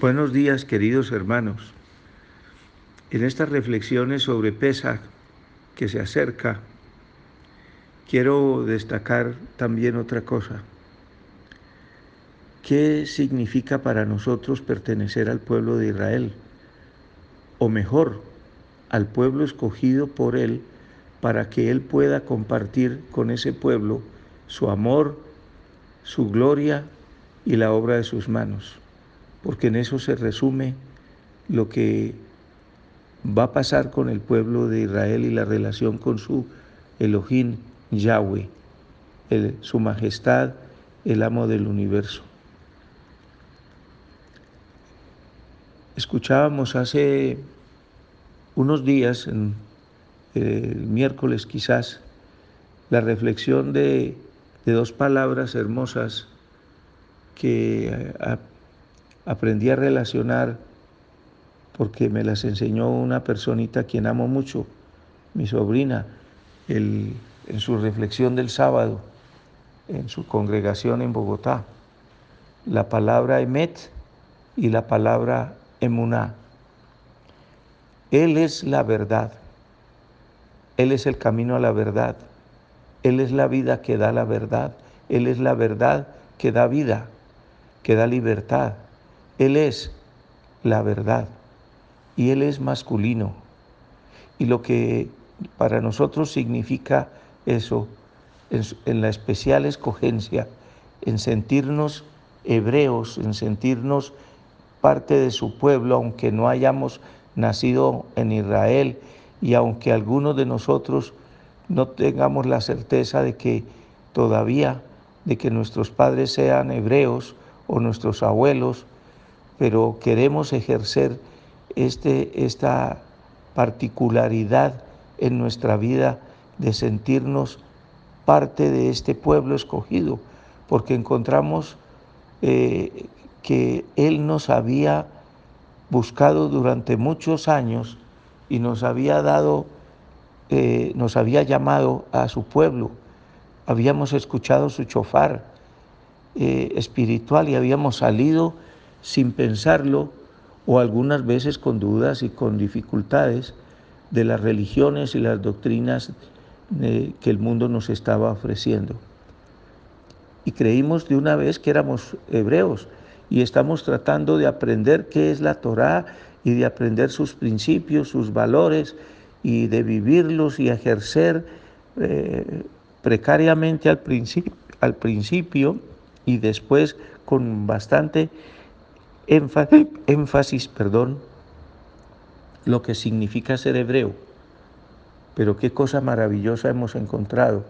Buenos días, queridos hermanos. En estas reflexiones sobre Pesach que se acerca, quiero destacar también otra cosa. ¿Qué significa para nosotros pertenecer al pueblo de Israel? O mejor, al pueblo escogido por Él para que Él pueda compartir con ese pueblo su amor, su gloria y la obra de sus manos porque en eso se resume lo que va a pasar con el pueblo de Israel y la relación con su Elohim Yahweh, su majestad, el amo del universo. Escuchábamos hace unos días, el miércoles quizás, la reflexión de, de dos palabras hermosas que aprendí a relacionar porque me las enseñó una personita a quien amo mucho, mi sobrina, en su reflexión del sábado, en su congregación en Bogotá. La palabra emet y la palabra emuná. Él es la verdad. Él es el camino a la verdad. Él es la vida que da la verdad. Él es la verdad que da vida, que da libertad. Él es la verdad y Él es masculino. Y lo que para nosotros significa eso, en, la especial escogencia, en sentirnos hebreos, en sentirnos parte de su pueblo, aunque no hayamos nacido en Israel y aunque algunos de nosotros no tengamos la certeza de que todavía, de que nuestros padres sean hebreos o nuestros abuelos, pero queremos ejercer este, esta particularidad en nuestra vida de sentirnos parte de este pueblo escogido, porque encontramos eh, que Él nos había buscado durante muchos años y nos había dado, eh, nos había llamado a su pueblo. Habíamos escuchado su chofar eh, espiritual y habíamos salido sin pensarlo o algunas veces con dudas y con dificultades de las religiones y las doctrinas eh, que el mundo nos estaba ofreciendo. Y creímos de una vez que éramos hebreos y estamos tratando de aprender qué es la Torá y de aprender sus principios, sus valores y de vivirlos y ejercer eh, precariamente al, al principio y después con bastante énfasis, perdón, lo que significa ser hebreo. Pero qué cosa maravillosa hemos encontrado.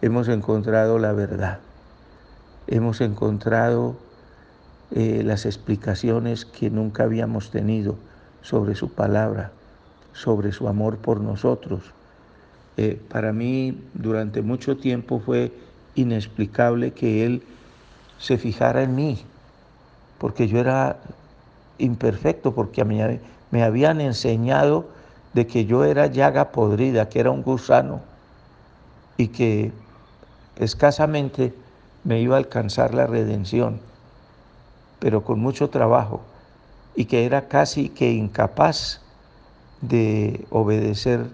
Hemos encontrado la verdad. Hemos encontrado eh, las explicaciones que nunca habíamos tenido sobre su palabra, sobre su amor por nosotros. Eh, para mí durante mucho tiempo fue inexplicable que Él se fijara en mí, porque yo era imperfecto, porque me, me habían enseñado de que yo era llaga podrida, que era un gusano, y que escasamente me iba a alcanzar la redención, pero con mucho trabajo, y que era casi que incapaz de obedecer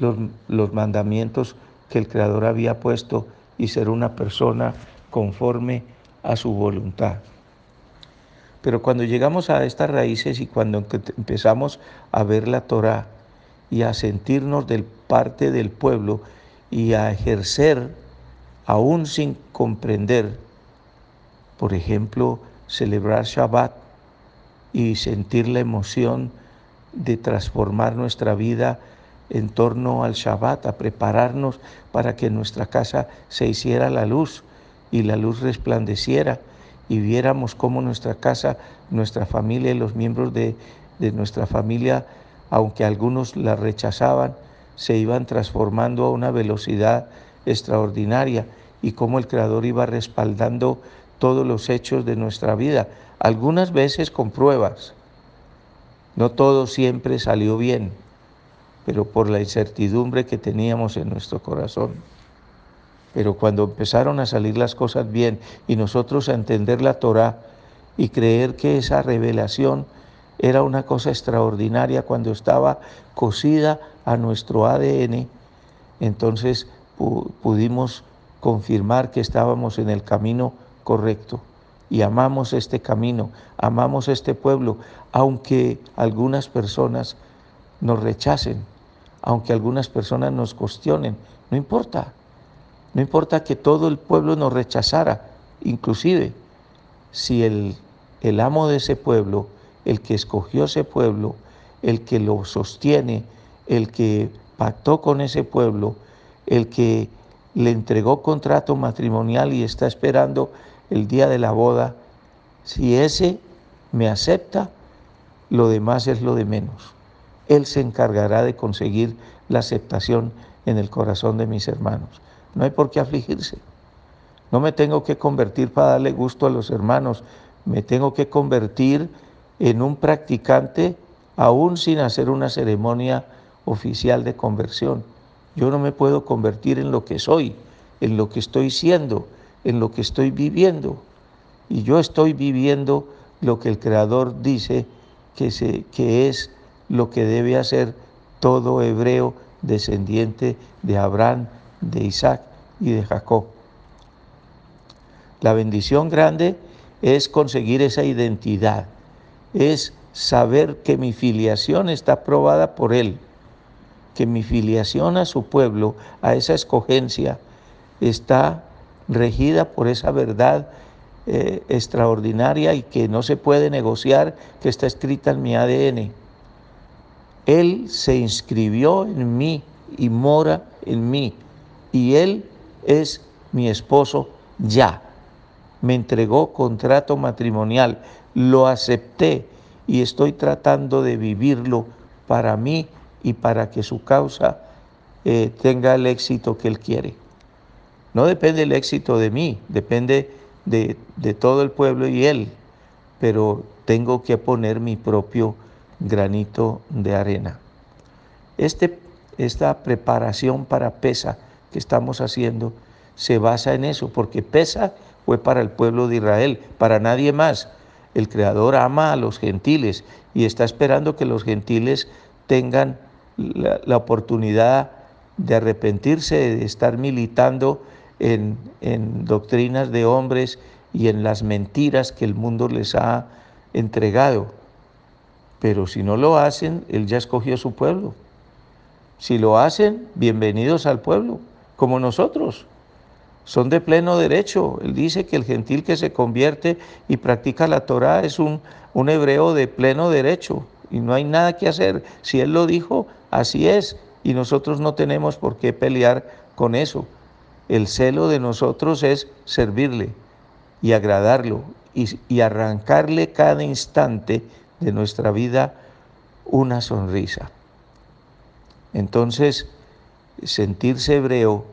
los, los mandamientos que el Creador había puesto y ser una persona conforme a su voluntad. Pero cuando llegamos a estas raíces y cuando empezamos a ver la Torah y a sentirnos del parte del pueblo y a ejercer, aún sin comprender, por ejemplo, celebrar Shabbat y sentir la emoción de transformar nuestra vida en torno al Shabbat, a prepararnos para que en nuestra casa se hiciera la luz y la luz resplandeciera y viéramos cómo nuestra casa, nuestra familia y los miembros de, nuestra familia, aunque algunos la rechazaban, se iban transformando a una velocidad extraordinaria y cómo el Creador iba respaldando todos los hechos de nuestra vida, algunas veces con pruebas. No todo siempre salió bien, pero por la incertidumbre que teníamos en nuestro corazón. Pero cuando empezaron a salir las cosas bien y nosotros a entender la Torah y creer que esa revelación era una cosa extraordinaria cuando estaba cosida a nuestro ADN, entonces pudimos confirmar que estábamos en el camino correcto. Y amamos este camino, amamos este pueblo, aunque algunas personas nos rechacen, aunque algunas personas nos cuestionen, no importa, no importa que todo el pueblo nos rechazara, inclusive si el, el amo de ese pueblo, el que escogió ese pueblo, el que lo sostiene, el que pactó con ese pueblo, el que le entregó contrato matrimonial y está esperando el día de la boda, si ese me acepta, lo demás es lo de menos. Él se encargará de conseguir la aceptación en el corazón de mis hermanos. No hay por qué afligirse. No me tengo que convertir para darle gusto a los hermanos, me tengo que convertir en un practicante aún sin hacer una ceremonia oficial de conversión. Yo no me puedo convertir en lo que soy, en lo que estoy siendo, en lo que estoy viviendo. Y yo estoy viviendo lo que el Creador dice que, se, que es lo que debe hacer todo hebreo descendiente de Abraham, de Isaac y de Jacob. La bendición grande es conseguir esa identidad, es saber que mi filiación está probada por Él, que mi filiación a su pueblo, a esa escogencia, está regida por esa verdad eh, extraordinaria y que no se puede negociar, que está escrita en mi ADN. Él se inscribió en mí y mora en mí, y Él es mi esposo ya. Me entregó contrato matrimonial, lo acepté y estoy tratando de vivirlo para mí y para que su causa eh, tenga el éxito que Él quiere. No depende el éxito de mí, depende de, todo el pueblo y Él, pero tengo que poner mi propio granito de arena. Este, esta preparación para Pesa que estamos haciendo se basa en eso, porque Pesa fue para el pueblo de Israel, para nadie más. El Creador ama a los gentiles y está esperando que los gentiles tengan la, oportunidad de arrepentirse, de estar militando en, en, doctrinas de hombres y en las mentiras que el mundo les ha entregado. Pero si no lo hacen, Él ya escogió su pueblo. Si lo hacen, bienvenidos al pueblo, como nosotros. Son de pleno derecho. Él dice que el gentil que se convierte y practica la Torah es un, un hebreo de pleno derecho y no hay nada que hacer. Si Él lo dijo, así es, y nosotros no tenemos por qué pelear con eso. El celo de nosotros es servirle y agradarlo y, y arrancarle cada instante de nuestra vida una sonrisa. Entonces, sentirse hebreo,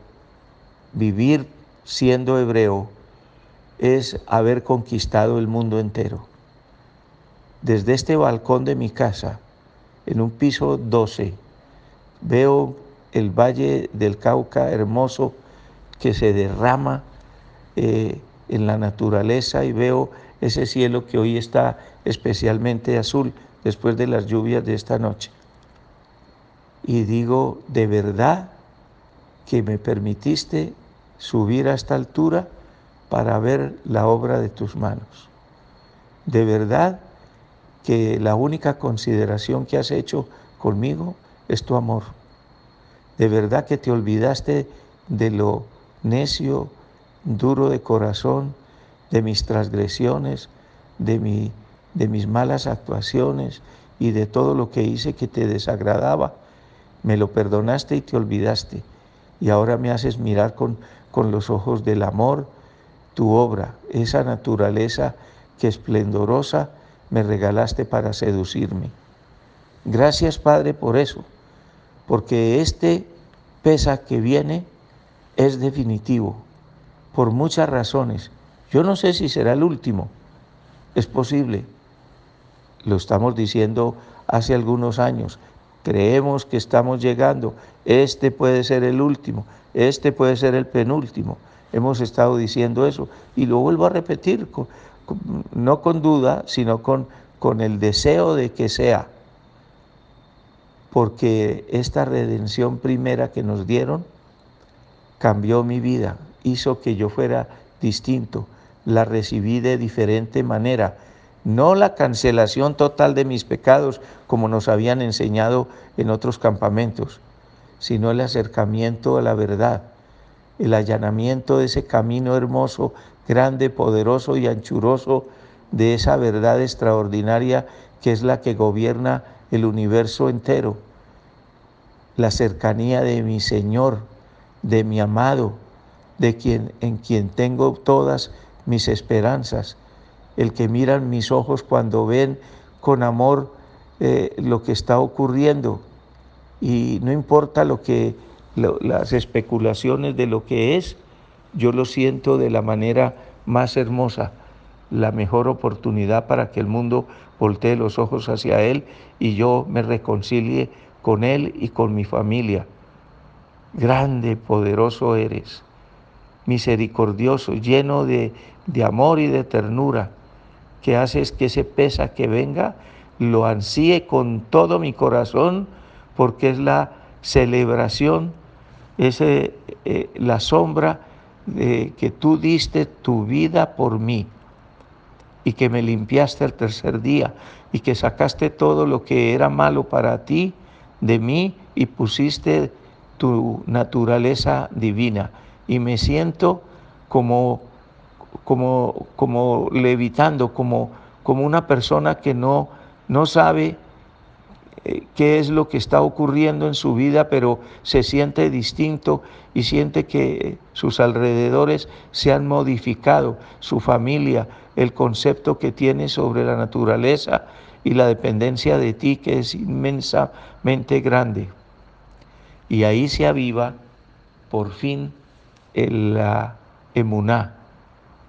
vivir siendo hebreo, es haber conquistado el mundo entero desde este balcón de mi casa, en un piso 12, veo el valle del Cauca hermoso que se derrama eh, en la naturaleza y veo ese cielo que hoy está especialmente azul después de las lluvias de esta noche. Y digo, de verdad que me permitiste subir a esta altura para ver la obra de tus manos. De verdad que la única consideración que has hecho conmigo es tu amor. De verdad que te olvidaste de lo necio, duro de corazón, de mis transgresiones, de, mi, de mis malas actuaciones y de todo lo que hice que te desagradaba. Me lo perdonaste y te olvidaste. Y ahora me haces mirar con, con los ojos del amor tu obra, esa naturaleza que esplendorosa me regalaste para seducirme. Gracias Padre por eso, porque este pesa que viene es definitivo, por muchas razones. Yo no sé si será el último, es posible. Lo estamos diciendo hace algunos años. Creemos que estamos llegando. Este puede ser el último, este puede ser el penúltimo. Hemos estado diciendo eso y lo vuelvo a repetir no con duda, sino con, con el deseo de que sea, porque esta redención primera que nos dieron cambió mi vida, hizo que yo fuera distinto, la recibí de diferente manera, no la cancelación total de mis pecados como nos habían enseñado en otros campamentos, sino el acercamiento a la verdad, el allanamiento de ese camino hermoso, grande, poderoso y anchuroso de esa verdad extraordinaria que es la que gobierna el universo entero. La cercanía de mi Señor, de mi amado, de quien en quien tengo todas mis esperanzas, el que miran mis ojos cuando ven con amor eh, lo que está ocurriendo y no importa lo que las especulaciones de lo que es, yo lo siento de la manera más hermosa, la mejor oportunidad para que el mundo voltee los ojos hacia Él y yo me reconcilie con Él y con mi familia. Grande, poderoso eres, misericordioso, lleno de, de amor y de ternura, que haces que ese pesa que venga lo ansíe con todo mi corazón, porque es la celebración, es eh, la sombra de que tú diste tu vida por mí y que me limpiaste el tercer día y que sacaste todo lo que era malo para ti de mí y pusiste tu naturaleza divina. Y me siento como, como, como levitando, como, como una persona que no, no sabe eh, qué es lo que está ocurriendo en su vida, pero se siente distinto y siente que sus alrededores se han modificado, su familia, el concepto que tiene sobre la naturaleza y la dependencia de ti que es inmensamente grande. Y ahí se aviva por fin la emuná,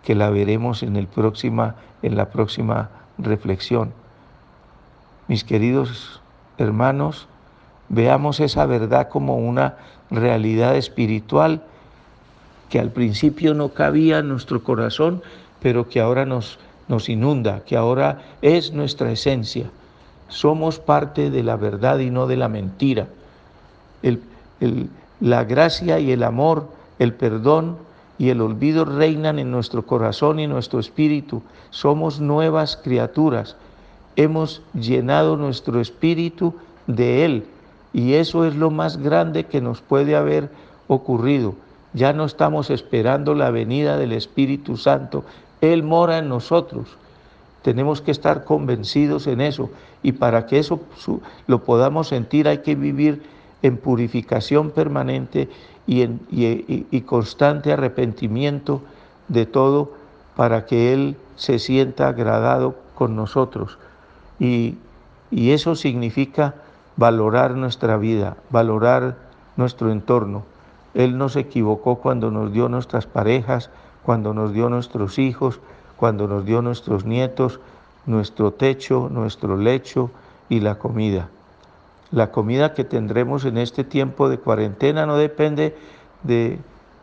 que la veremos en, el próxima, en la próxima reflexión. Mis queridos hermanos, veamos esa verdad como una realidad espiritual que al principio no cabía en nuestro corazón, pero que ahora nos, nos inunda, que ahora es nuestra esencia. Somos parte de la verdad y no de la mentira. la gracia y el amor, el perdón y el olvido reinan en nuestro corazón y nuestro espíritu. Somos nuevas criaturas hemos llenado nuestro espíritu de Él. Y eso es lo más grande que nos puede haber ocurrido. Ya no estamos esperando la venida del Espíritu Santo. Él mora en nosotros. Tenemos que estar convencidos en eso. Y para que eso lo podamos sentir hay que vivir en purificación permanente y, en, y constante arrepentimiento de todo para que Él se sienta agradado con nosotros. Y, eso significa valorar nuestra vida, valorar nuestro entorno. Él no se equivocó cuando nos dio nuestras parejas, cuando nos dio nuestros hijos, cuando nos dio nuestros nietos, nuestro techo, nuestro lecho y la comida. La comida que tendremos en este tiempo de cuarentena no depende de,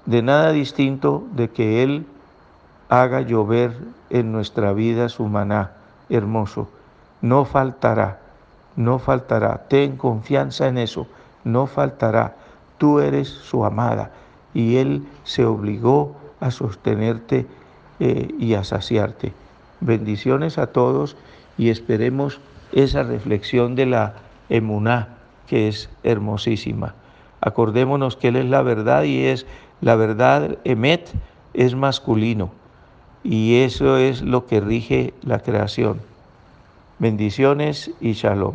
de nada distinto de que Él haga llover en nuestra vida su maná hermoso no faltará, no faltará. Ten confianza en eso, no faltará. Tú eres su amada y Él se obligó a sostenerte eh, y a saciarte. Bendiciones a todos y esperemos esa reflexión de la emuná, que es hermosísima. Acordémonos que Él es la verdad y es la verdad, emet, es masculino. Y eso es lo que rige la creación. Bendiciones y shalom.